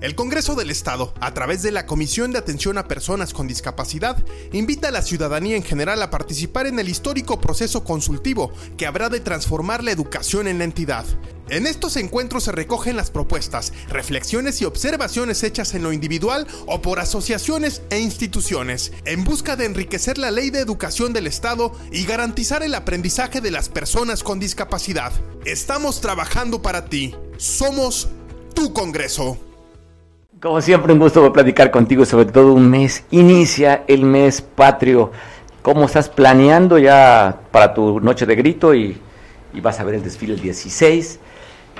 El Congreso del Estado, a través de la Comisión de Atención a Personas con Discapacidad, invita a la ciudadanía en general a participar en el histórico proceso consultivo que habrá de transformar la educación en la entidad. En estos encuentros se recogen las propuestas, reflexiones y observaciones hechas en lo individual o por asociaciones e instituciones, en busca de enriquecer la ley de educación del Estado y garantizar el aprendizaje de las personas con discapacidad. Estamos trabajando para ti. Somos tu Congreso. Como siempre, un gusto platicar contigo, sobre todo un mes. Inicia el mes patrio. ¿Cómo estás planeando ya para tu noche de grito y, vas a ver el desfile el 16?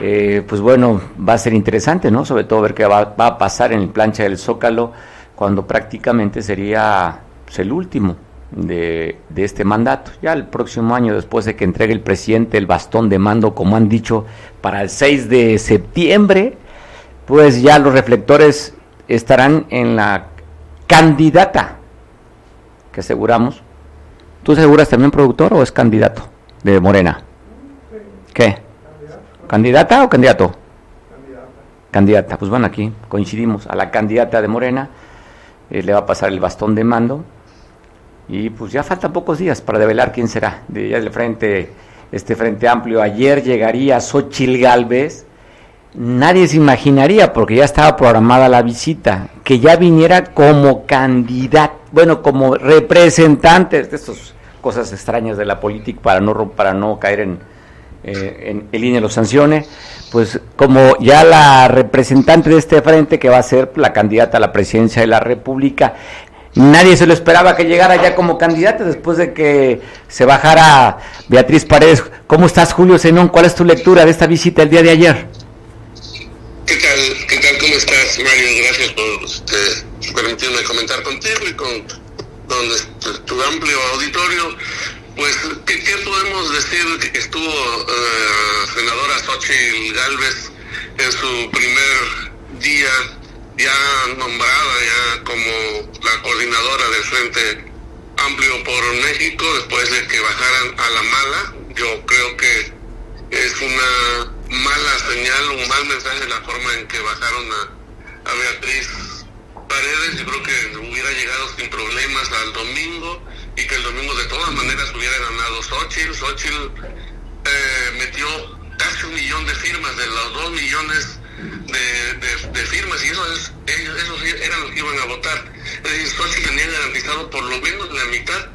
Eh, pues bueno, va a ser interesante, ¿no? Sobre todo ver qué va, a pasar en el plancha del Zócalo cuando prácticamente sería pues, el último de, de, este mandato. Ya el próximo año, después de que entregue el presidente el bastón de mando, como han dicho, para el 6 de septiembre, pues ya los reflectores estarán en la candidata que aseguramos. ¿Tú aseguras también productor o es candidato de Morena? ¿Qué? ¿Candidata o candidato? Candidata. Candidata. Pues bueno, aquí coincidimos a la candidata de Morena. Eh, le va a pasar el bastón de mando. Y pues ya faltan pocos días para develar quién será. De del frente, este frente amplio. Ayer llegaría Xochil Galvez nadie se imaginaría, porque ya estaba programada la visita, que ya viniera como candidato, bueno, como representante de estas cosas extrañas de la política para no, para no caer en, eh, en el INE lo sancione, pues como ya la representante de este frente que va a ser la candidata a la presidencia de la República, nadie se lo esperaba que llegara ya como candidata después de que se bajara Beatriz Paredes. ¿Cómo estás, Julio Zenón? ¿Cuál es tu lectura de esta visita el día de ayer? ¿Qué tal? ¿Qué tal? ¿Cómo estás, Mario? Gracias por este, permitirme comentar contigo y con, este, tu amplio auditorio. Pues, ¿qué, podemos decir? Que estuvo uh, senadora Xochitl Galvez en su primer día ya nombrada ya como la coordinadora del Frente Amplio por México después de que bajaran a la mala. Yo creo que es una mala señal, un mal mensaje la forma en que bajaron a, Beatriz Paredes. Yo creo que hubiera llegado sin problemas al domingo y que el domingo de todas maneras hubiera ganado Xochitl. Xochitl eh, metió casi un millón de firmas de los dos millones de, firmas y eso es, ellos, esos eran los que iban a votar. Es decir, Xochitl tenía garantizado por lo menos la mitad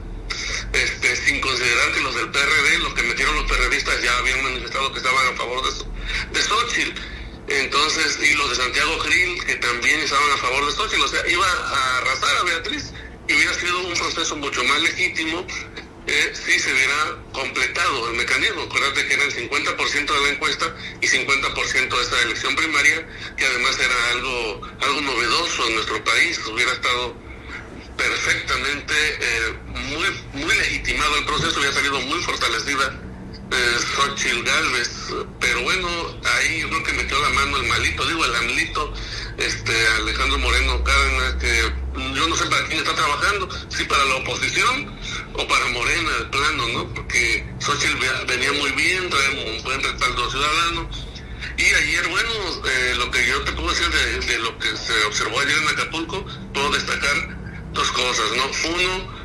este, sin considerar que los del PRD, los que metieron los periodistas ya habían manifestado que estaban a favor de, de Xochitl. Entonces, y los de Santiago Grill, que también estaban a favor de Xochitl, o sea, iba a arrasar a Beatriz y hubiera sido un proceso mucho más legítimo eh, si se hubiera completado el mecanismo. Acuérdate que era el 50% de la encuesta y 50% de esta elección primaria, que además era algo, algo novedoso en nuestro país, hubiera estado perfectamente eh, muy, muy legitimado el proceso, había salido muy fortalecida eh, Xochitl Galvez, pero bueno, ahí yo creo que metió la mano el malito, digo el amlito, este Alejandro Moreno Cárdenas, que yo no sé para quién está trabajando, si para la oposición o para Morena, el plano, ¿no? Porque Xochitl venía muy bien, trae un buen respaldo ciudadano. Y ayer, bueno, eh, lo que yo te puedo decir de, de, lo que se observó ayer en Acapulco, puedo destacar dos cosas, ¿no? Uno,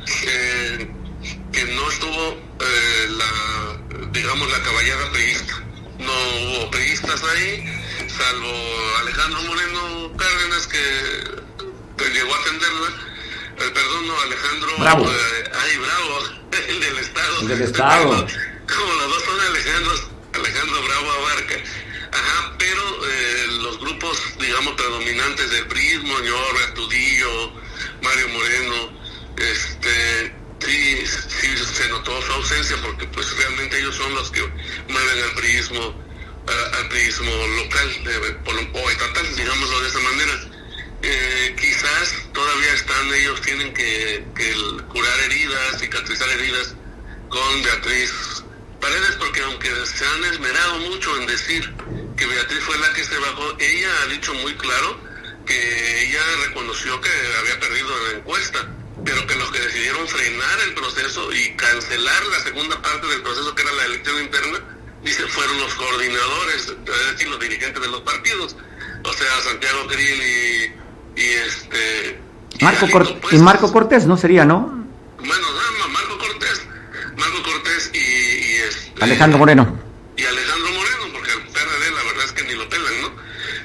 que no estuvo eh, la, digamos, la caballada periodista. No hubo periodistas ahí, salvo Alejandro Moreno Cárdenas, que, llegó a atenderla. Eh, perdón, no, Alejandro. Bravo. Eh, ay, bravo, el del Estado. El del Estado. Como, los dos son Alejandro, Alejandro Bravo Abarca. Ajá, pero los grupos, digamos, predominantes del prismo, Ñor, Tudillo, Mario Moreno, este, sí, sí se notó su ausencia porque pues realmente ellos son los que mueven al priismo, al priismo local o estatal, digámoslo de esa manera. Eh, quizás todavía están, ellos tienen que, que curar heridas, cicatrizar heridas con Beatriz Paredes porque aunque se han esmerado mucho en decir que Beatriz fue la que se bajó, ella ha dicho muy claro que ella reconoció que había perdido la encuesta, pero que los que decidieron frenar el proceso y cancelar la segunda parte del proceso, que era la elección interna, dice, fueron los coordinadores, es decir, los dirigentes de los partidos, o sea, Santiago Krill y, y este... Marco y, y Marco Cortés, ¿no sería, no? Bueno, no, Marco Cortés, Marco Cortés y, y este, Alejandro Moreno. Y Alejandro Moreno, porque el PRD la verdad es que ni lo pelan, ¿no?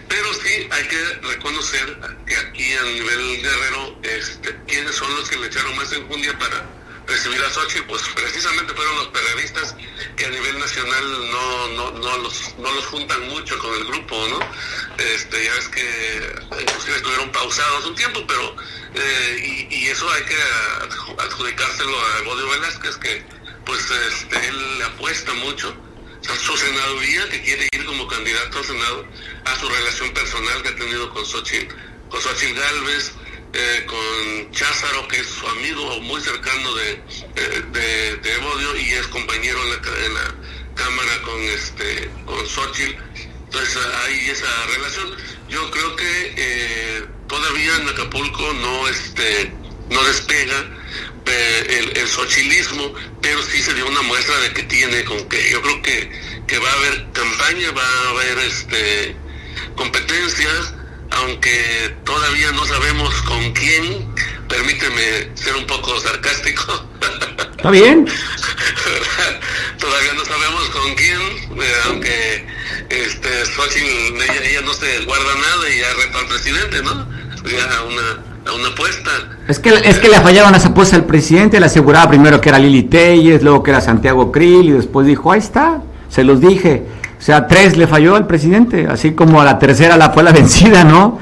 Pero sí hay que reconocer que aquí a nivel guerrero, este, quiénes son los que le echaron más enjundia para recibir a Sochi, pues precisamente fueron los periodistas que a nivel nacional no, no, no, los, no los juntan mucho con el grupo, ¿no? Este, ya ves que inclusive estuvieron pausados un tiempo, pero eh, y, y, eso hay que adjudicárselo a Bodio Velázquez, que pues este, él apuesta mucho su senaduría, que quiere ir como candidato al Senado, a su relación personal que ha tenido con Xochitl, con Xochitl Galvez, eh, con Cházaro, que es su amigo muy cercano de, eh, de, de, Evodio y es compañero en la, en la Cámara con, este, con Xochitl. Entonces hay esa relación. Yo creo que eh, todavía en Acapulco no, este, no despega el, el xochilismo, pero sí se dio una muestra de que tiene con que yo creo que, que va a haber campaña, va a haber este competencias, aunque todavía no sabemos con quién, permíteme ser un poco sarcástico. ¿Está bien? todavía no sabemos con quién, eh, aunque este Xochitl, ella, ella, no se guarda nada y ya retó al presidente, ¿no? Ya una, una apuesta. Es que, es que le fallaron las apuestas al presidente, le aseguraba primero que era Lili Telles, luego que era Santiago Krill y después dijo, ahí está, se los dije. O sea, tres le falló al presidente, así como a la tercera la fue la vencida, ¿no?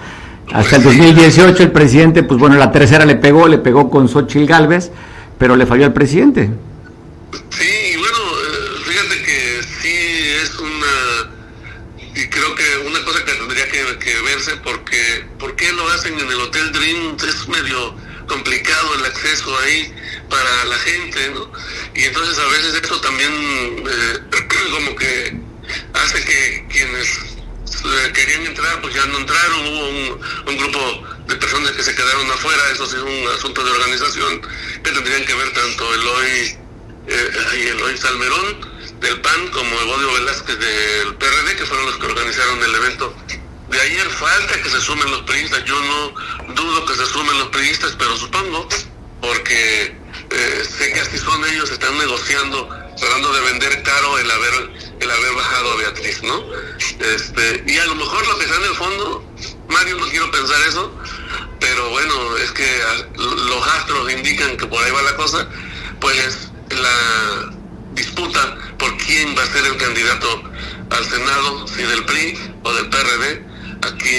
Hasta el 2018 el presidente, pues bueno, la tercera le pegó, le pegó con Xochitl Galvez, pero le falló al presidente. Sí, y bueno, fíjate que sí es una, y creo que una cosa que tendría que, verse, porque ¿por qué lo hacen en el Hotel Dream? Es medio complicado el acceso ahí para la gente. Y entonces a veces eso también eh, como que hace que quienes querían entrar, pues ya no entraron, hubo un, un, grupo de personas que se quedaron afuera, eso sí es un asunto de organización que tendrían que ver tanto Eloy, eh, Eloy Salmerón del PAN como Evodio Velázquez del PRD, que fueron los que organizaron el evento de ayer. Falta que se sumen los periodistas, yo no dudo que se sumen los periodistas, pero supongo, porque eh, sé que así son ellos, están negociando, tratando de vender caro el haber el haber bajado a Beatriz, ¿no? Este, y a lo mejor lo que está en el fondo, Mario, no quiero pensar eso, pero bueno, es que los astros indican que por ahí va la cosa, pues la disputa por quién va a ser el candidato al Senado, si del PRI o del PRD, aquí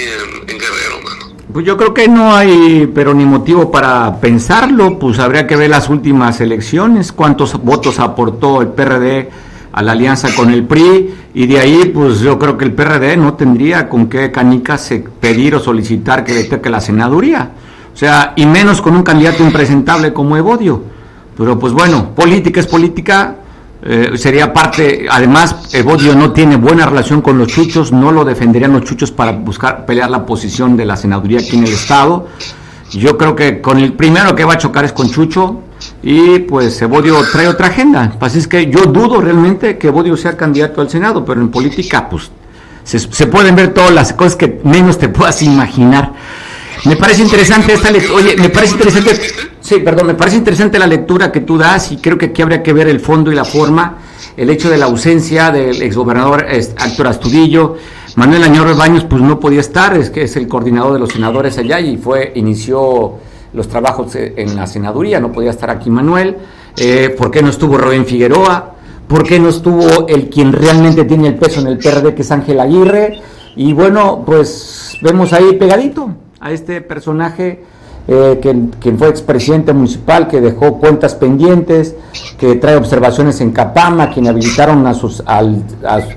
en, Guerrero, mano. Pues yo creo que no hay, pero ni motivo para pensarlo, pues habría que ver las últimas elecciones, cuántos votos aportó el PRD a la alianza con el PRI y de ahí pues yo creo que el PRD no tendría con qué canicas pedir o solicitar que le toque la senaduría. O sea, y menos con un candidato impresentable como Evodio. Pero pues bueno, política es política, eh, sería parte, además Evodio no tiene buena relación con los chuchos, no lo defenderían los chuchos para buscar pelear la posición de la senaduría aquí en el Estado. Yo creo que con el primero que va a chocar es con Chucho, y pues Evodio trae otra agenda. Así es que yo dudo realmente que Evodio sea candidato al Senado, pero en política pues se, se pueden ver todas las cosas que menos te puedas imaginar. Me parece interesante esta lectura, oye, me parece interesante, sí, perdón, me parece interesante la lectura que tú das y creo que aquí habría que ver el fondo y la forma, el hecho de la ausencia del exgobernador Héctor Astudillo, Manuel Añor Baños pues no podía estar, es que es el coordinador de los senadores allá y fue, inició los trabajos en la senaduría, no podía estar aquí Manuel, eh, ¿por qué no estuvo Rubén Figueroa? ¿Por qué no estuvo el quien realmente tiene el peso en el PRD, que es Ángel Aguirre? Y bueno, pues vemos ahí pegadito a este personaje eh, que, fue expresidente municipal, que dejó cuentas pendientes, que trae observaciones en Capama, quien habilitaron a, sus, a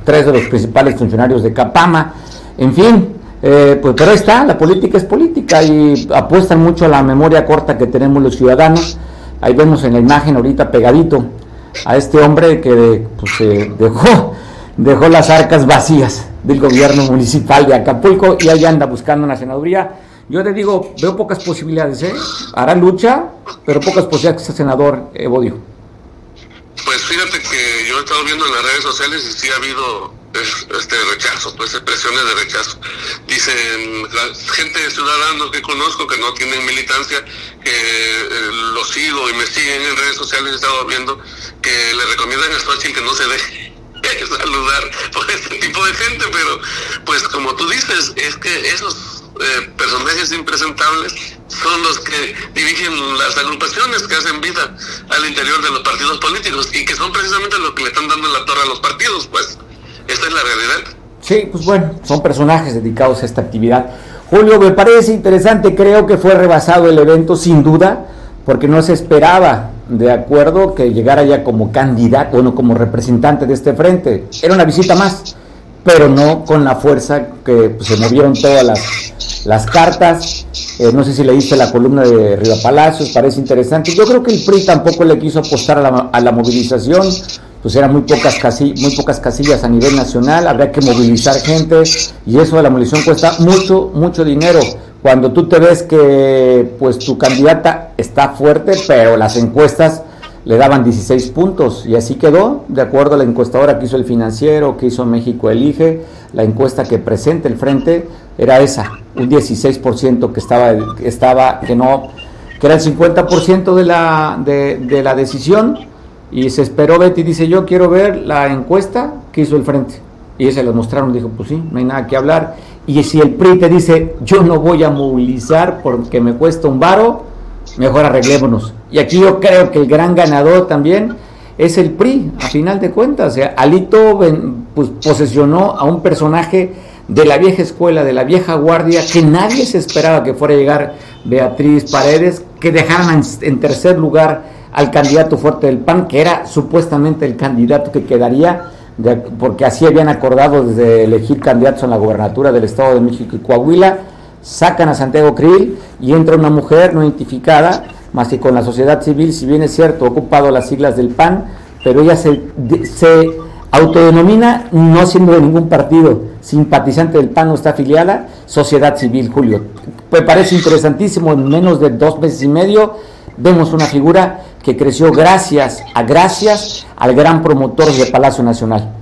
tres de los principales funcionarios de Capama. En fin, eh, pues, pero ahí está, la política es política y apuestan mucho a la memoria corta que tenemos los ciudadanos. Ahí vemos en la imagen ahorita pegadito a este hombre que pues, dejó, dejó las arcas vacías del gobierno municipal de Acapulco y ahí anda buscando una senaduría. Yo te digo, veo pocas posibilidades, ¿eh? Hará lucha, pero pocas posibilidades que senador, Evodio. Pues fíjate que yo he estado viendo en las redes sociales y sí ha habido este rechazo, pues presiones de rechazo. Dicen la gente de ciudadanos que conozco que no tienen militancia, que eh, los sigo y me siguen en redes sociales, he estado viendo que le recomiendan a Xochitl que no se deje saludar por este tipo de gente, pero pues como tú dices, es que esos eh, personajes impresentables son los que dirigen las agrupaciones que hacen vida al interior de los partidos políticos y que son precisamente los que le están dando la torre a los partidos, pues esta es la realidad. Sí, pues bueno, son personajes dedicados a esta actividad. Julio, me parece interesante, creo que fue rebasado el evento sin duda, porque no se esperaba, de acuerdo, que llegara ya como candidato, bueno, como representante de este frente. Era una visita más, pero no con la fuerza que pues, se movieron todas las, las cartas. Eh, no sé si le leíste la columna de Riva Palacios, parece interesante. Yo creo que el PRI tampoco le quiso apostar a la, a la movilización pues eran muy pocas, casillas, muy pocas casillas a nivel nacional, habría que movilizar gente y eso de la movilización cuesta mucho, mucho dinero. Cuando tú te ves que pues tu candidata está fuerte, pero las encuestas le daban 16 puntos y así quedó, de acuerdo a la encuestadora que hizo el financiero, que hizo México Elige, la encuesta que presenta el frente era esa, un 16% que estaba, que estaba, que no, que era el 50% de la, de, de la decisión y se esperó Betty, dice, yo quiero ver la encuesta que hizo el frente. Y se lo mostraron, dijo, pues sí, no hay nada que hablar. Y si el PRI te dice, yo no voy a movilizar porque me cuesta un varo, mejor arreglémonos. Y aquí yo creo que el gran ganador también es el PRI, a final de cuentas. Alito pues, posesionó a un personaje de la vieja escuela, de la vieja guardia, que nadie se esperaba que fuera a llegar Beatriz Paredes, que dejaran en tercer lugar al candidato fuerte del PAN, que era supuestamente el candidato que quedaría, porque así habían acordado desde elegir candidatos en la gobernatura del Estado de México y Coahuila, sacan a Santiago Krill y entra una mujer no identificada, más que con la sociedad civil, si bien es cierto, ocupado las siglas del PAN, pero ella se, autodenomina no siendo de ningún partido, simpatizante del PAN, no está afiliada, sociedad civil, Julio. Me parece interesantísimo, en menos de dos meses y medio vemos una figura que creció gracias a gracias al gran promotor de Palacio Nacional.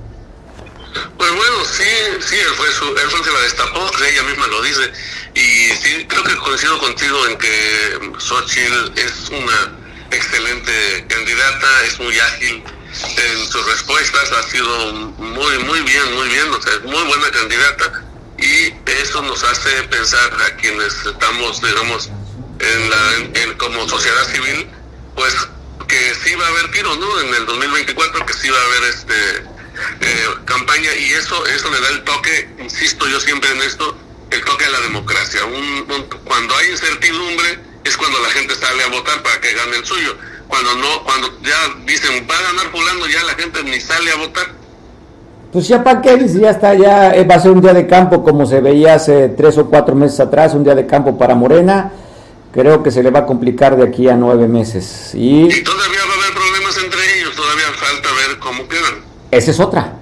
Pues bueno, sí, sí, él fue, él fue el la destapó, ella misma lo dice, y sí, creo que coincido contigo en que Xochitl es una excelente candidata, es muy ágil en sus respuestas, ha sido muy, muy bien, muy bien, o sea, es muy buena candidata, y eso nos hace pensar a quienes estamos, digamos, en la, en, como sociedad civil, pues que sí va a haber tiro, ¿no? En el 2024 que sí va a haber este eh, campaña y eso eso le da el toque, insisto yo siempre en esto, el toque a la democracia. Un, cuando hay incertidumbre es cuando la gente sale a votar para que gane el suyo. Cuando no, cuando ya dicen va a ganar fulano, ya la gente ni sale a votar. Pues ya para qué, ya está, ya va a ser un día de campo como se veía hace tres o cuatro meses atrás, un día de campo para Morena creo que se le va a complicar de aquí a nueve meses. Y, todavía va a haber problemas entre ellos, todavía falta ver cómo quedan. Esa es otra.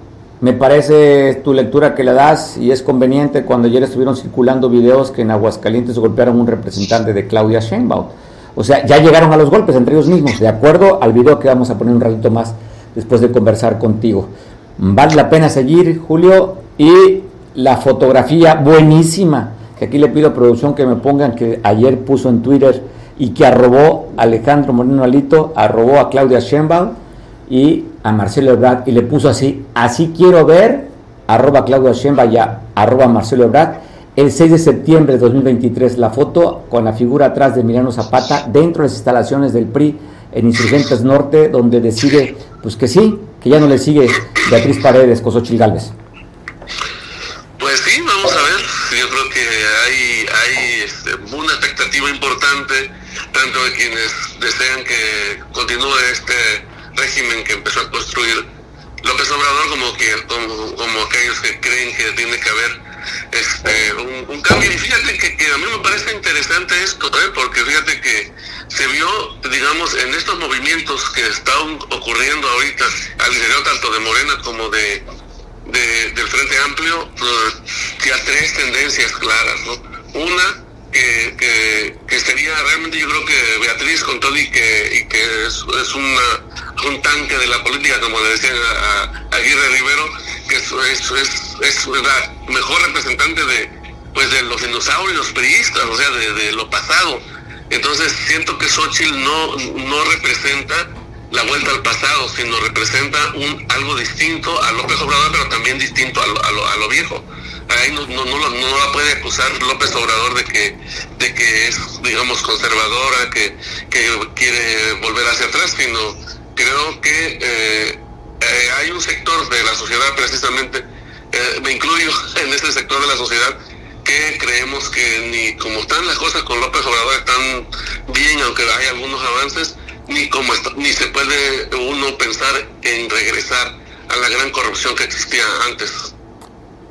Me parece tu lectura que le das y es conveniente cuando ayer estuvieron circulando videos que en Aguascalientes golpearon un representante de Claudia Sheinbaum. O sea, ya llegaron a los golpes entre ellos mismos, de acuerdo al video que vamos a poner un ratito más después de conversar contigo. Vale la pena seguir, Julio, y la fotografía buenísima que aquí le pido a producción que me pongan que ayer puso en Twitter y que arrobó Alejandro Moreno Alito, arrobó a Claudia Sheinbaum y a Marcelo Ebrard y le puso así, así quiero ver, arroba Claudia Sheinbaum y arroba Marcelo Ebrard, el 6 de septiembre de 2023, la foto con la figura atrás de Milano Zapata dentro de las instalaciones del PRI en Insurgentes Norte, donde decide, pues que sí, que ya no le sigue Beatriz Paredes, Cosochil Galvez. Pues sí, vamos a ver yo creo que hay, hay este, una expectativa importante, tanto de quienes desean que continúe este régimen que empezó a construir López Obrador como que como, aquellos que creen que tiene que haber este un, cambio y fíjate que, a mí me parece interesante esto ¿eh? porque fíjate que se vio, digamos, en estos movimientos que están ocurriendo ahorita al interior tanto de Morena como de, del Frente Amplio, que pues, tres tendencias claras, ¿no? Una, que, que, sería realmente yo creo que Beatriz con todo y que, y que es, es una, un tanque de la política, como le decían a, Aguirre Rivero, que es, es, es, la mejor representante de, pues de los dinosaurios periodistas, o sea, de, lo pasado entonces siento que Xochitl no, no representa la vuelta al pasado, sino representa un algo distinto a López Obrador, pero también distinto a lo, a lo, viejo. Ahí no, no, no, no, la puede acusar López Obrador de que, de que es, digamos, conservadora, que, que quiere volver hacia atrás, sino creo que eh, eh, hay un sector de la sociedad precisamente, eh, me incluyo en ese sector de la sociedad, que creemos que ni como están las cosas con López Obrador están bien, aunque hay algunos avances, ni como ni se puede uno pensar en regresar a la gran corrupción que existía antes.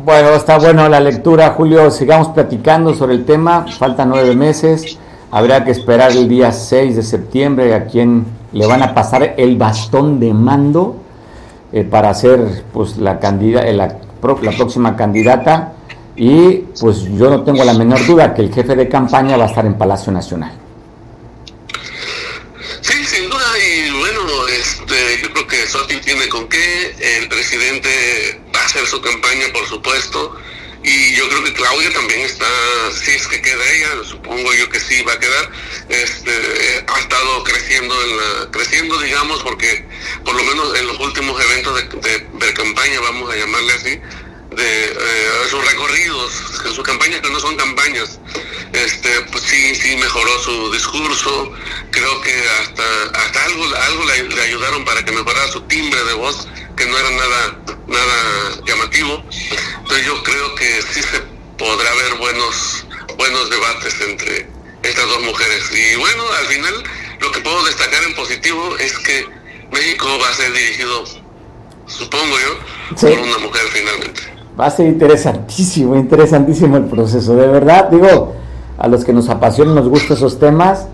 Bueno, está bueno la lectura, Julio. Sigamos platicando sobre el tema. Faltan nueve meses. Habrá que esperar el día 6 de septiembre a quien le van a pasar el bastón de mando eh, para ser pues la, candida, la, la próxima candidata y pues yo no tengo la menor duda que el jefe de campaña va a estar en Palacio Nacional. Sí, sin duda, y bueno, yo creo que Soti tiene con qué, el presidente va a hacer su campaña, por supuesto, y yo creo que Claudia también está, si es que queda ella, supongo yo que sí va a quedar, este, ha estado creciendo, en la, creciendo digamos, porque por lo menos en los últimos eventos de, de campaña, vamos a llamarle así, de eh, sus recorridos, sus campañas que no son campañas, este, pues sí, sí mejoró su discurso, creo que hasta, hasta algo, algo le, ayudaron para que mejorara su timbre de voz, que no era nada, nada llamativo. Entonces yo creo que sí se podrá ver buenos, buenos debates entre estas dos mujeres. Y bueno, al final lo que puedo destacar en positivo es que México va a ser dirigido, supongo yo, por una mujer finalmente. Va a ser interesantísimo, interesantísimo el proceso. De verdad, digo, a los que nos apasionan, nos gustan esos temas,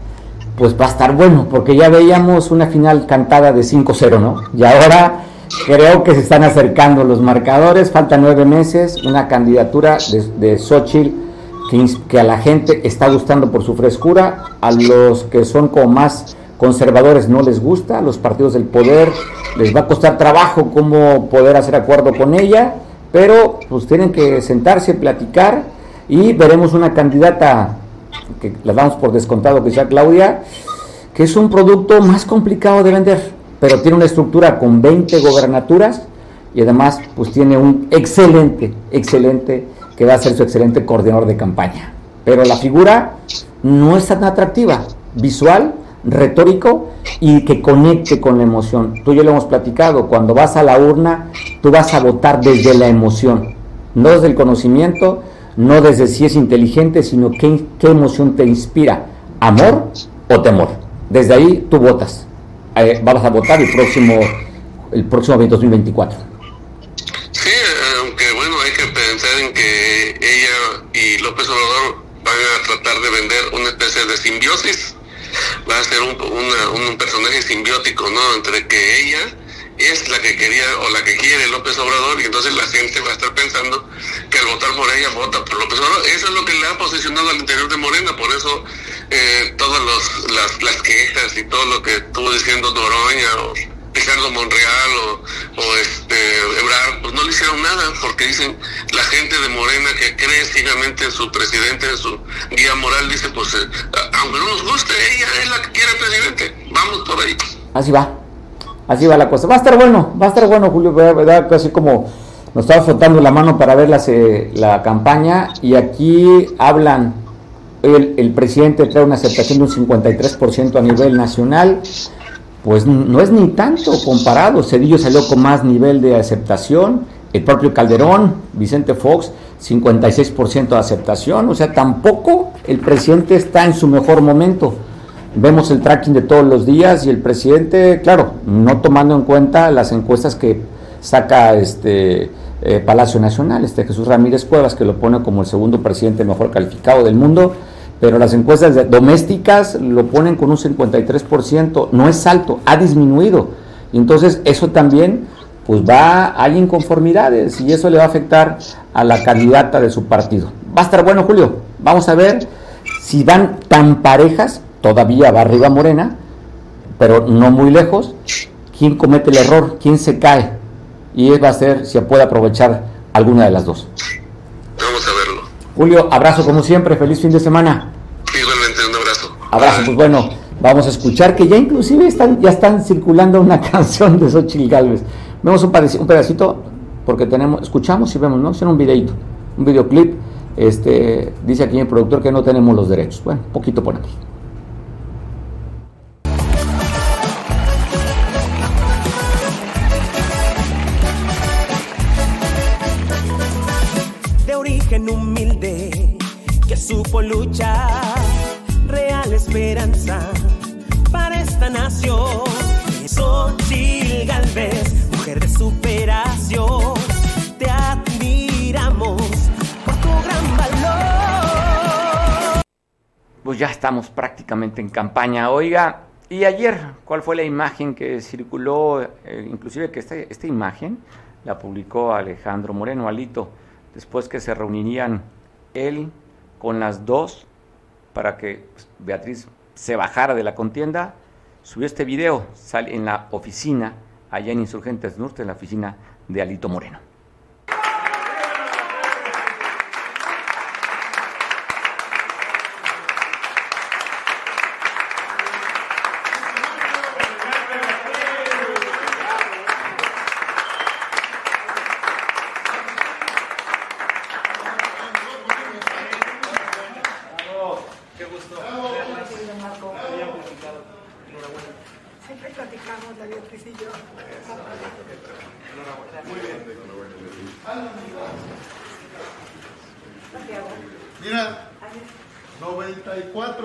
pues va a estar bueno, porque ya veíamos una final cantada de 5-0, ¿no? Y ahora creo que se están acercando los marcadores, faltan nueve meses, una candidatura de, de Xochitl que, que, a la gente está gustando por su frescura, a los que son como más conservadores no les gusta, a los partidos del poder les va a costar trabajo cómo poder hacer acuerdo con ella pero pues tienen que sentarse, platicar y veremos una candidata que la damos por descontado que sea Claudia, que es un producto más complicado de vender, pero tiene una estructura con 20 gobernaturas y además pues tiene un excelente, excelente, que va a ser su excelente coordinador de campaña. Pero la figura no es tan atractiva, visual, retórico y que conecte con la emoción. Tú y yo lo hemos platicado, cuando vas a la urna, tú vas a votar desde la emoción, no desde el conocimiento, no desde si es inteligente, sino qué, qué emoción te inspira, amor o temor. Desde ahí tú votas. Eh, vas a votar el próximo, el próximo 2024. Sí, aunque bueno, hay que pensar en que ella y López Obrador van a tratar de vender una especie de simbiosis va a ser un, un personaje simbiótico, ¿no? Entre que ella es la que quería o la que quiere López Obrador y entonces la gente va a estar pensando que al votar por ella vota por López Obrador. Eso es lo que le ha posicionado al interior de Morena, por eso eh, todas las, las quejas y todo lo que estuvo diciendo Noroña o Ricardo Monreal o, este Ebrard, pues no le hicieron nada, porque dicen, la gente de Morena que cree ciegamente en su presidente, en su guía moral, dice, pues eh, aunque no nos guste, ella es la que quiere presidente, vamos por ahí. Así va, así va la cosa. Va a estar bueno, va a estar bueno, Julio, ¿verdad? Casi como nos estaba frotando la mano para ver la, la campaña y aquí hablan, el, el presidente trae una aceptación de un 53% a nivel nacional, pues no es ni tanto comparado. Cedillo salió con más nivel de aceptación, el propio Calderón, Vicente Fox, 56% de aceptación, o sea, tampoco el presidente está en su mejor momento. Vemos el tracking de todos los días y el presidente, claro, no tomando en cuenta las encuestas que saca este eh, Palacio Nacional, este Jesús Ramírez Cuevas, que lo pone como el segundo presidente mejor calificado del mundo, pero las encuestas domésticas lo ponen con un 53%, no es alto, ha disminuido. Entonces eso también, pues va, hay inconformidades y eso le va a afectar a la candidata de su partido. Va a estar bueno, Julio. Vamos a ver si van tan parejas, todavía va arriba Morena, pero no muy lejos. ¿Quién comete el error? ¿Quién se cae? Y va a ser si puede aprovechar alguna de las dos. Vamos a verlo. Julio, abrazo como siempre, feliz fin de semana. Abrazo. Pues bueno, vamos a escuchar que ya inclusive están, ya están circulando una canción de Xochitl Galvez. Vemos un, pedacito, porque tenemos, escuchamos y vemos, ¿no? Es un videito, un videoclip. Este, dice aquí el productor que no tenemos los derechos. Bueno, poquito por aquí. supo luchar, esperanza para esta nación. Xochitl Galvez, mujer de superación, te admiramos por tu gran valor. Pues ya estamos prácticamente en campaña. Oiga, y ayer, ¿cuál fue la imagen que circuló? Eh, inclusive que esta, esta imagen la publicó Alejandro Moreno Alito, después que se reunirían él, con las dos para que pues, Beatriz se bajara de la contienda, subió este video sale en la oficina, allá en Insurgentes Norte, en la oficina de Alito Moreno.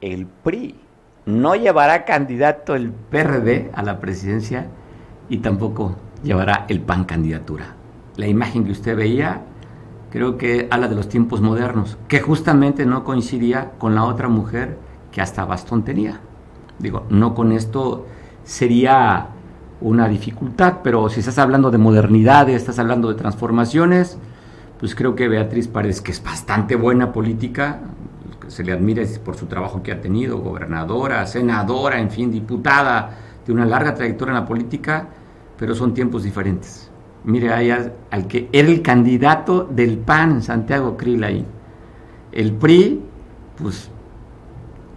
el PRI, no llevará candidato el PRD a la presidencia y tampoco llevará el PAN candidatura. La imagen que usted veía creo que habla de los tiempos modernos, que justamente no coincidía con la otra mujer que hasta bastón tenía. Digo, no con esto sería una dificultad, pero si estás hablando de modernidades, estás hablando de transformaciones, pues creo que Beatriz parece que es bastante buena política, se le admira por su trabajo que ha tenido, gobernadora, senadora, en fin, diputada, de una larga trayectoria en la política, pero son tiempos diferentes. Mire ahí al, que era el candidato del PAN, Santiago Krill ahí. El PRI, pues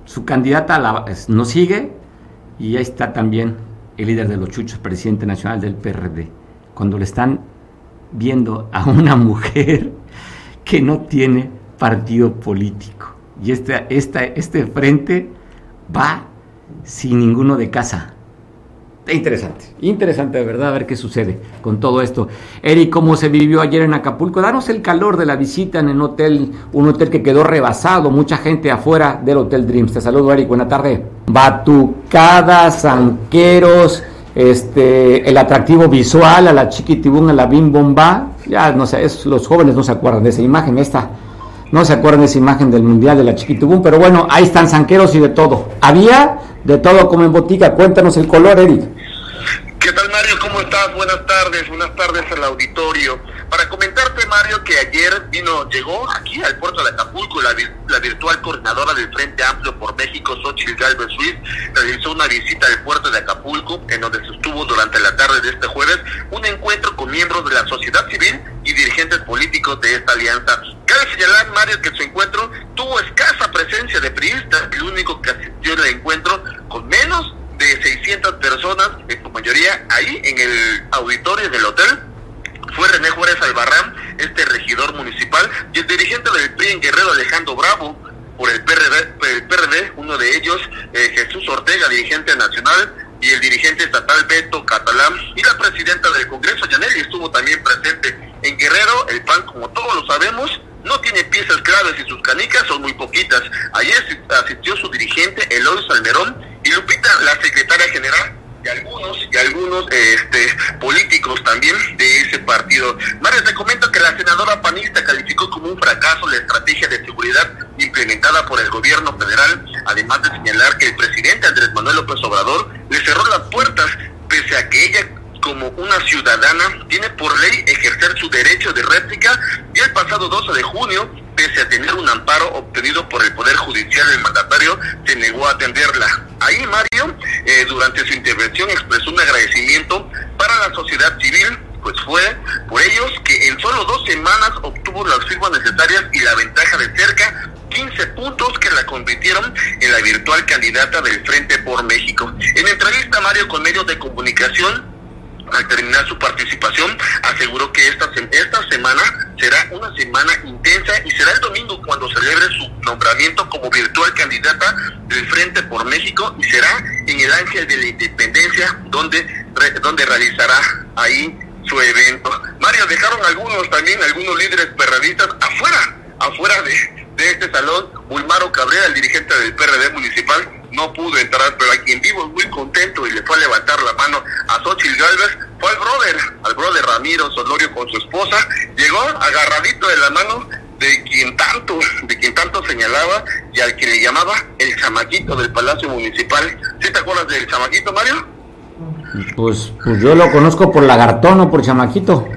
su candidata no sigue y ahí está también el líder de los chuchos, presidente nacional del PRD. Cuando le están viendo a una mujer que no tiene partido político. Y este, este frente va sin ninguno de casa. Interesante, interesante de verdad a ver qué sucede con todo esto. Eric, ¿cómo se vivió ayer en Acapulco? Danos el calor de la visita en el hotel, un hotel que quedó rebasado, mucha gente afuera del Hotel Dreams. Te saludo, Eric, buena tarde. Batucadas, zanqueros, este, el atractivo visual a la chiquitibún, a la bim bomba. Ya no sé, es, los jóvenes no se acuerdan de esa imagen, esta. No se acuerdan esa imagen del mundial de la chiquitibún, pero bueno, ahí están zanqueros y de todo. Había de todo como en botica. Cuéntanos el color, Eric. ¿Qué tal Mario? ¿Cómo estás? Buenas tardes, buenas tardes al auditorio. Para comentarte Mario que ayer vino, llegó aquí al puerto de Acapulco la, la virtual coordinadora del Frente Amplio por México, Xochitl Galvez Ruiz, realizó una visita al puerto de Acapulco en donde se estuvo durante la tarde de este jueves un encuentro con miembros de la sociedad civil y dirigentes políticos de esta alianza. Cabe señalar Mario que su encuentro tuvo escasa presencia de priistas, el único que asistió al encuentro con menos de 600 personas, en su mayoría ahí en el auditorio del hotel, fue René Juárez Albarrán, este regidor municipal, y el dirigente del PRI en Guerrero, Alejandro Bravo. por el PRD, el PRD uno de ellos, eh, Jesús Ortega, dirigente nacional, y el dirigente estatal Beto Catalán, y la presidenta del Congreso, Yaneli, estuvo también presente en Guerrero. El PAN, como todos lo sabemos, no tiene piezas claves son muy poquitas. Ayer asistió su dirigente, Eloy Salmerón, y Lupita, la secretaria general y algunos y algunos este, políticos también de ese partido. Mario, te comento que la senadora panista calificó como un fracaso la estrategia de seguridad implementada por el gobierno federal, además de señalar que el presidente Andrés Manuel López Obrador le cerró las puertas, pese a que ella como una ciudadana tiene por ley ejercer su derecho de réplica y el pasado 12 de junio pese a tener un amparo obtenido por el Poder Judicial, el mandatario se negó a atenderla. Ahí Mario, eh, durante su intervención, expresó un agradecimiento para la sociedad civil, pues fue por ellos que en solo dos semanas obtuvo las firmas necesarias y la ventaja de cerca 15 puntos que la convirtieron en la virtual candidata del Frente por México. En entrevista, Mario, con medios de comunicación, al terminar su participación, aseguró que esta, esta semana será una semana intensa y será el domingo cuando celebre su nombramiento como virtual candidata del Frente por México y será en el Ángel de la Independencia donde, donde realizará ahí su evento. Mario, dejaron algunos también, algunos líderes perradistas afuera, afuera de, de este salón. Ulmaro Cabrera, el dirigente del PRD municipal, no pudo entrar, pero a quien vivo muy contento y le fue a levantar la mano a Xochitl Galvez, fue al brother, al brother Ramiro Solorio con su esposa, llegó agarradito de la mano de quien tanto, de quien tanto señalaba y al que le llamaba el chamaquito del Palacio Municipal. ¿Sí te acuerdas del chamaquito, Mario? Pues, pues yo lo conozco por lagartón o por chamaquito.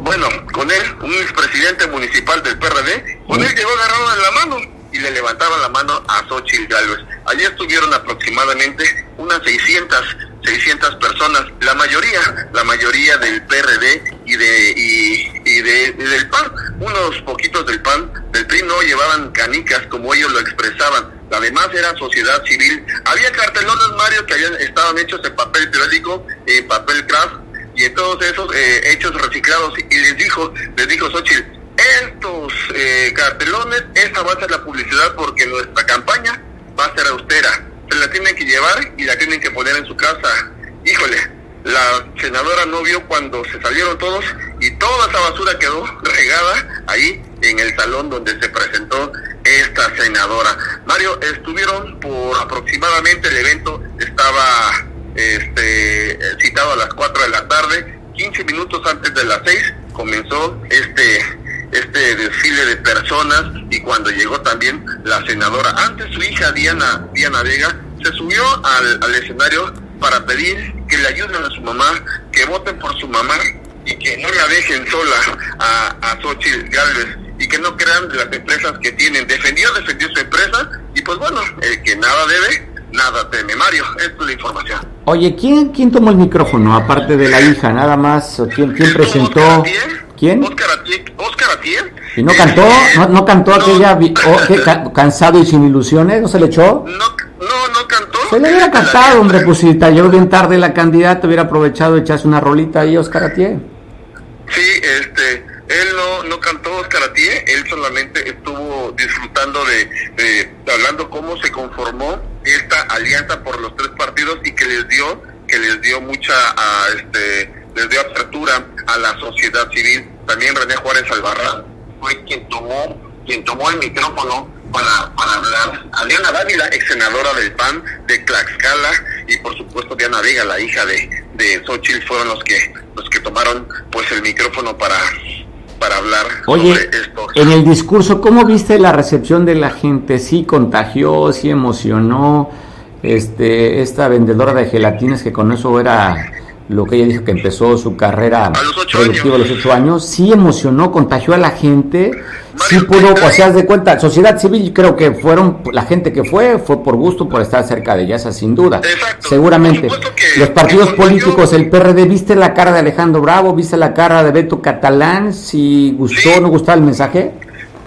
Bueno, con él, un expresidente municipal del PRD, con él llegó agarrado de la mano y le levantaban la mano a Xochitl Galvez. Allí estuvieron aproximadamente unas 600, 600 personas, la mayoría, la mayoría del PRD y de y, de, del PAN, unos poquitos del PAN, del PRI no llevaban canicas como ellos lo expresaban. Además era sociedad civil. Había cartelones, Mario, que habían, estaban hechos en papel periódico, en papel craft, y en todos esos eh, hechos reciclados. Y les dijo, les dijo Xochitl, estos eh, cartelones, esa va a ser la publicidad porque nuestra campaña va a ser austera. Se la tienen que llevar y la tienen que poner en su casa. Híjole, la senadora no vio cuando se salieron todos y toda esa basura quedó regada ahí en el salón donde se presentó esta senadora. Mario, estuvieron por aproximadamente el evento estaba este citado a las 4 de la tarde, 15 minutos antes de las 6 comenzó este este desfile de personas y cuando llegó también la senadora. Antes su hija Diana, Diana Vega se subió al, escenario para pedir que le ayuden a su mamá, que voten por su mamá y que no la dejen sola a, a Xochitl Galvez y que no crean las empresas que tienen. Defendió, defendió su empresa y pues bueno, el que nada debe, nada teme. Mario, esta es la información. Oye, ¿quién, quién tomó el micrófono aparte de la hija? Nada más, ¿quién, quién presentó? ¿Quién? Oscar. ¿Y no cantó? ¿No, no cantó aquella oh, cansado y sin ilusiones? ¿No se le echó? No, no, no cantó. Se le hubiera cantado, hombre, pues si llegó bien tarde la candidata, hubiera aprovechado y echarse una rolita ahí, Oscar Atiel. Sí, este, él no, no cantó Oscar Atiel, él solamente estuvo disfrutando de, de, hablando cómo se conformó esta alianza por los tres partidos y que les dio, que les dio mucha, a, este, les dio apertura a la sociedad civil. También René Juárez Albarrán fue quien tomó, quien tomó el micrófono para, para hablar. A Diana Dávila, ex senadora del PAN de Tlaxcala, y por supuesto Diana Vega, la hija de, de Xochitl, fueron los que, los que tomaron pues el micrófono para, para hablar Oye, sobre esto. En el discurso, ¿cómo viste la recepción de la gente? ¿Sí contagió, sí emocionó? Este, esta vendedora de gelatinas que con eso era lo que ella dijo que empezó su carrera productiva a los ocho años, sí emocionó, contagió a la gente, sí pudo, o sea, de cuenta, sociedad civil creo que fueron, la gente que fue, fue por gusto, por estar cerca de ella, esa sin duda. Seguramente. Los partidos políticos, el PRD, ¿viste la cara de Alejandro Bravo? ¿Viste la cara de Beto Catalán? Si gustó o no gustaba el mensaje.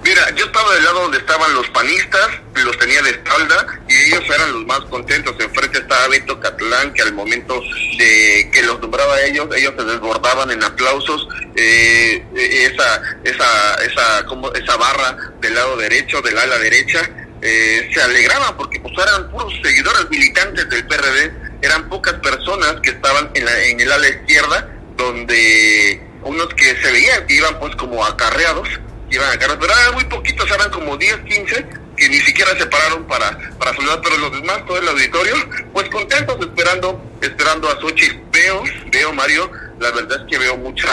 Mira, yo estaba del lado donde estaban los panistas, los tenía de espalda ellos eran los más contentos. Enfrente estaba Beto Catalán, que al momento de que los nombraba a ellos, ellos se desbordaban en aplausos. Eh, esa, esa, esa, como esa barra del lado derecho, del ala derecha, eh, se alegraban porque pues eran puros seguidores militantes del PRD, eran pocas personas que estaban en, la, en el ala izquierda, donde unos que se veían que iban pues como acarreados, iban acarreados, pero eran muy poquitos, eran como 10, 15, ni siquiera se pararon para, para saludar, pero los demás, todo el auditorio, pues contentos esperando, esperando a Xochitl. Veo, veo Mario, la verdad es que veo mucha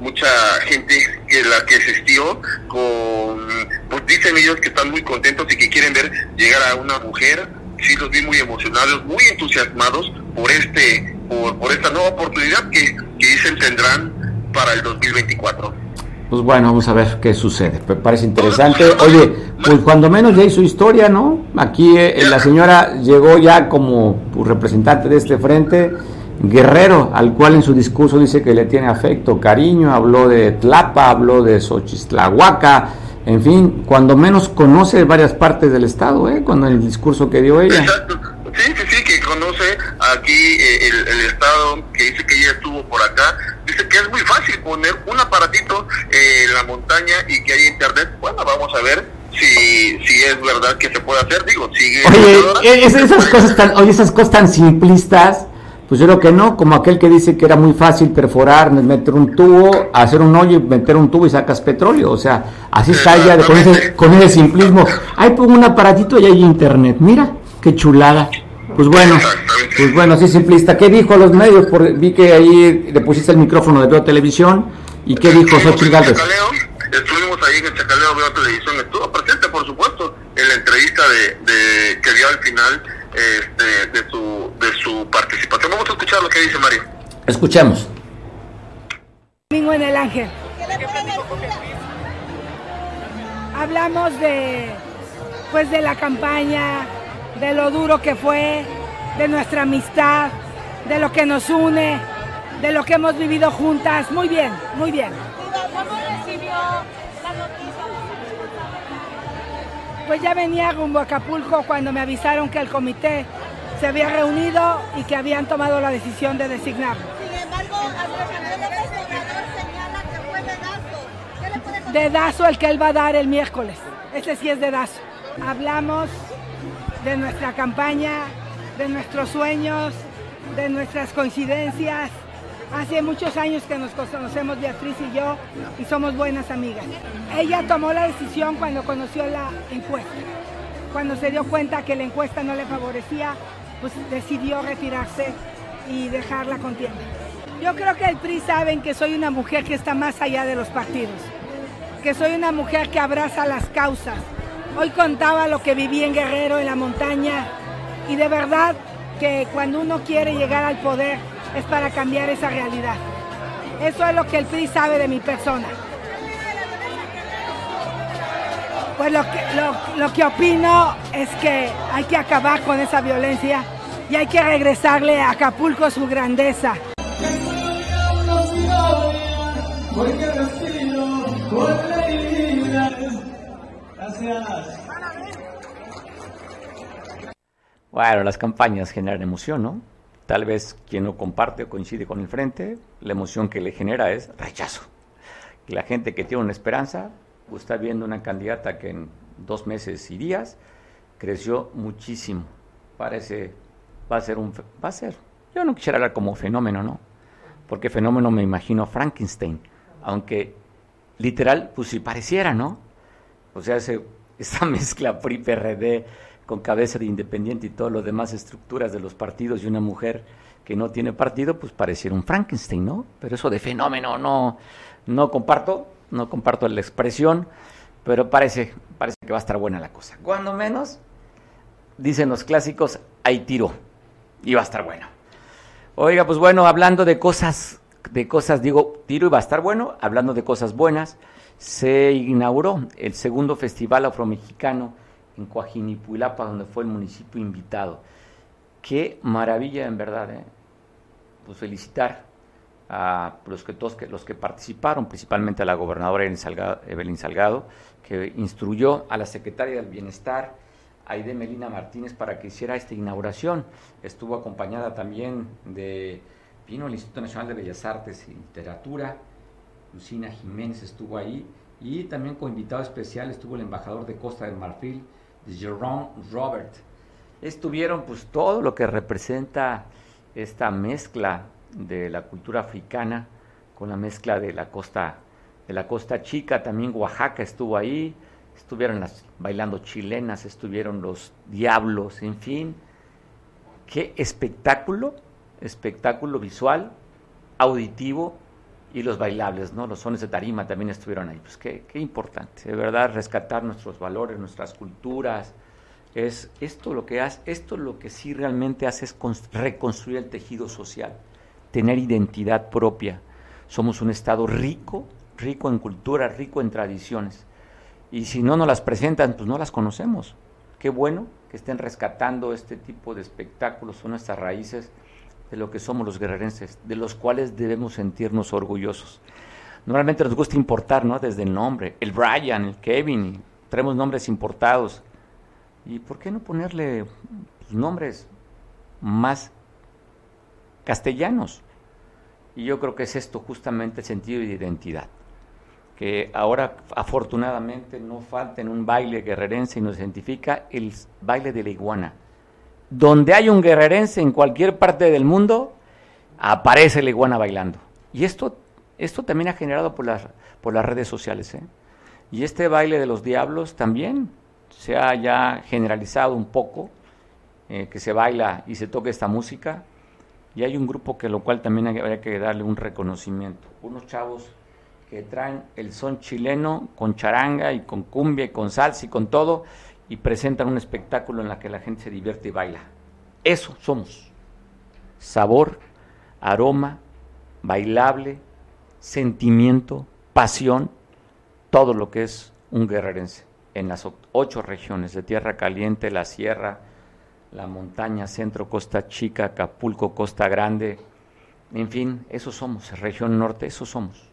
mucha gente que la que asistió con pues dicen ellos que están muy contentos y que quieren ver llegar a una mujer sí los vi muy emocionados muy entusiasmados por este por, por esta nueva oportunidad que, que dicen tendrán para el 2024 pues bueno, vamos a ver qué sucede. Me parece interesante. Oye, pues cuando menos ya hizo historia, ¿no? Aquí eh, la señora llegó ya como pues, representante de este frente Guerrero, al cual en su discurso dice que le tiene afecto, cariño, habló de Tlapa, habló de Xochistlahuaca, en fin, cuando menos conoce varias partes del estado, ¿eh? Cuando el discurso que dio ella. Sí, sí, sí, aquí eh, el, estado, que dice que ella estuvo por acá. Dice que es muy fácil poner un aparatito eh, en la montaña y que hay internet. Bueno, vamos a ver si, si es verdad que se puede hacer. Digo, sigue. Oye, esas, cosas tan, oye, esas cosas tan simplistas pues yo creo que no, como aquel que dice que era muy fácil perforar, meter un tubo, hacer un hoyo y meter un tubo y sacas petróleo. O sea, así está ya con ese, con ese simplismo. Ahí pongo un aparatito y hay internet. Mira, qué chulada. Pues bueno, pues bueno, así simplista. ¿Qué dijo a los medios? Por, vi que ahí le pusiste el micrófono de Veo Televisión. ¿Y qué dijo Xochitl Galvez? Estuvimos ahí en el Chacaleo Veo Televisión. Estuvo presente, por supuesto, en la entrevista de, de que dio al final este, de, su, de su participación. Vamos a escuchar lo que dice Mario. Escuchemos. Domingo en el Ángel. Hablamos de, pues de la campaña, de lo duro que fue, de nuestra amistad, de lo que nos une, de lo que hemos vivido juntas. Muy bien, muy bien. ¿Cómo recibió la noticia? Pues ya venía rumbo a Acapulco cuando me avisaron que el comité se había reunido y que habían tomado la decisión de designarlo. Sin embargo, señala que fue dedazo. ¿Qué Dedazo el que él va a dar el miércoles. Ese sí es dedazo. Hablamos de nuestra campaña, de nuestros sueños, de nuestras coincidencias, Hace muchos años que nos conocemos Beatriz y yo y somos buenas amigas. Ella tomó la decisión cuando conoció la encuesta. Cuando se dio cuenta que la encuesta no le favorecía, pues decidió retirarse y dejar la contienda. Yo creo que el PRI saben que soy una mujer que está más allá de los partidos, que soy una mujer que abraza las causas. Hoy contaba lo que viví en Guerrero, en la montaña, y de verdad que cuando uno quiere llegar al poder, es para cambiar esa realidad. Eso es lo que el PRI sabe de mi persona. Pues lo que, lo, que opino es que hay que acabar con esa violencia y hay que regresarle a Acapulco su grandeza. Bueno, las campañas generan emoción, ¿no? Tal vez quien no comparte o coincide con el frente, la emoción que le genera es rechazo. Y la gente que tiene una esperanza pues, está viendo una candidata que en dos meses y días creció muchísimo. Parece, va a ser un, va a ser, yo no quisiera hablar como fenómeno, ¿no? Porque fenómeno me imagino Frankenstein, aunque literal, pues si pareciera, ¿no? O sea, esa mezcla PRI-PRD, con cabeza de independiente y todas las demás estructuras de los partidos y una mujer que no tiene partido, pues pareciera un Frankenstein, ¿no? Pero eso de fenómeno no, no comparto, no comparto la expresión, pero parece, parece que va a estar buena la cosa. Cuando menos, dicen los clásicos, hay tiro y va a estar bueno. Oiga, pues bueno, hablando de cosas, de cosas, digo, tiro y va a estar bueno, hablando de cosas buenas, se inauguró el segundo Festival Afromexicano en Coajinipuilapa, donde fue el municipio invitado. Qué maravilla, en verdad. ¿eh? Pues felicitar a los que, todos, los que participaron, principalmente a la gobernadora Evelyn Salgado, que instruyó a la secretaria del Bienestar, Aide Melina Martínez, para que hiciera esta inauguración. Estuvo acompañada también de, vino el Instituto Nacional de Bellas Artes y Literatura, Lucina Jiménez estuvo ahí, y también como invitado especial estuvo el embajador de Costa del Marfil, Jerome Robert. Estuvieron pues todo lo que representa esta mezcla de la cultura africana con la mezcla de la costa de la costa chica, también Oaxaca estuvo ahí, estuvieron las bailando chilenas, estuvieron los diablos, en fin, qué espectáculo, espectáculo visual, auditivo y los bailables, ¿no? Los sones de tarima también estuvieron ahí. Pues qué, qué importante, de verdad, rescatar nuestros valores, nuestras culturas. Es esto lo que hace, esto lo que sí realmente hace es reconstruir el tejido social, tener identidad propia. Somos un estado rico, rico en cultura, rico en tradiciones. Y si no nos las presentan, pues no las conocemos. Qué bueno que estén rescatando este tipo de espectáculos, son nuestras raíces de lo que somos los guerrerenses, de los cuales debemos sentirnos orgullosos. Normalmente nos gusta importar, ¿no? Desde el nombre, el Brian, el Kevin, traemos nombres importados. ¿Y por qué no ponerle pues, nombres más castellanos? Y yo creo que es esto justamente el sentido de identidad que ahora afortunadamente no falta en un baile guerrerense y nos identifica el baile de la iguana. Donde hay un guerrerense en cualquier parte del mundo, aparece la iguana bailando. Y esto, esto también ha generado por las, por las redes sociales. ¿eh? Y este baile de los diablos también se ha ya generalizado un poco, eh, que se baila y se toca esta música. Y hay un grupo que lo cual también habría que darle un reconocimiento. Unos chavos que traen el son chileno con charanga y con cumbia y con salsa y con todo y presentan un espectáculo en la que la gente se divierte y baila. Eso somos. Sabor, aroma, bailable, sentimiento, pasión, todo lo que es un guerrerense en las ocho regiones de Tierra Caliente, la Sierra, la montaña, centro, costa chica, Acapulco, costa grande, en fin, eso somos, región norte, eso somos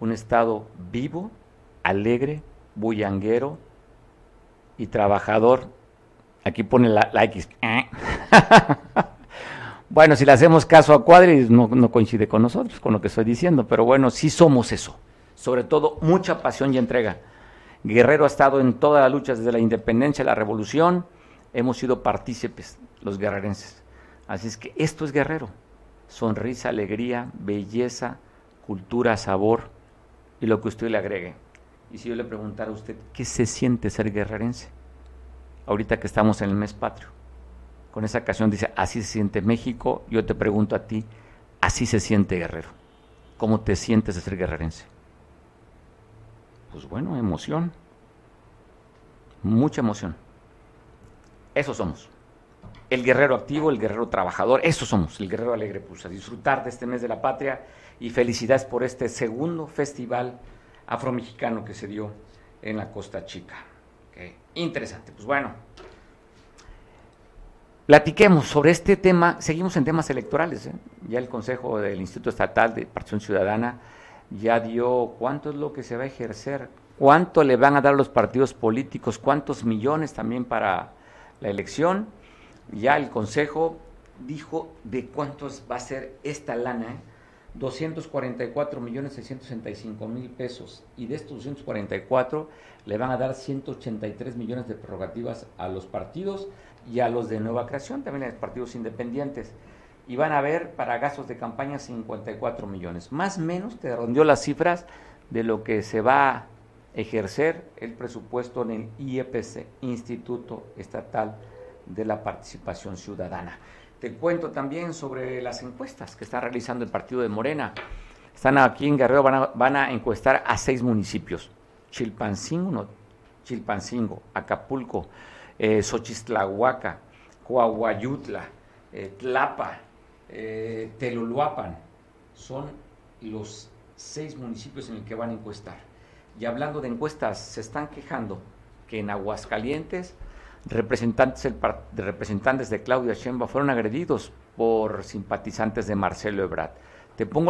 un estado vivo, alegre, bullanguero y trabajador. Aquí pone la, X. bueno, si le hacemos caso a Cuadri, no, coincide con nosotros, con lo que estoy diciendo, pero bueno, sí somos eso. Sobre todo, mucha pasión y entrega. Guerrero ha estado en todas las luchas desde la independencia, la revolución. Hemos sido partícipes, los guerrerenses. Así es que esto es guerrero. Sonrisa, alegría, belleza, cultura, sabor, y lo que usted le agregue. Y si yo le preguntara a usted, ¿qué se siente ser guerrerense? Ahorita que estamos en el mes patrio. Con esa ocasión dice, así se siente México. Yo te pregunto a ti, así se siente guerrero. ¿Cómo te sientes de ser guerrerense? Pues bueno, emoción. Mucha emoción. Eso somos. El guerrero activo, el guerrero trabajador, eso somos, el guerrero alegre. Pues a disfrutar de este mes de la patria y felicidades por este segundo festival afromexicano que se dio en la Costa Chica. Interesante, pues bueno. Platiquemos sobre este tema, seguimos en temas electorales. ¿eh? Ya el Consejo del Instituto Estatal de Partición Ciudadana ya dio cuánto es lo que se va a ejercer, cuánto le van a dar los partidos políticos, cuántos millones también para la elección. Ya el Consejo dijo de cuántos va a ser esta lana. ¿eh? 244 millones 665 mil pesos y de estos 244 le van a dar 183 millones de prerrogativas a los partidos y a los de nueva creación, también a los partidos independientes. Y van a haber para gastos de campaña 54 millones. Más o menos te rondió las cifras de lo que se va a ejercer el presupuesto en el IEPC, Instituto Estatal de la Participación Ciudadana. Te cuento también sobre las encuestas que está realizando el partido de Morena. Están aquí en Guerrero, van a, encuestar a seis municipios. Chilpancingo, Chilpancingo Acapulco, eh, Xochistlahuaca, Coahuayutla, eh, Tlapa, eh. Son los seis municipios en el que van a encuestar. Y hablando de encuestas, se están quejando que en Aguascalientes representantes, de representantes de Claudia Sheinbaum fueron agredidos por simpatizantes de Marcelo Ebrard. Te pongo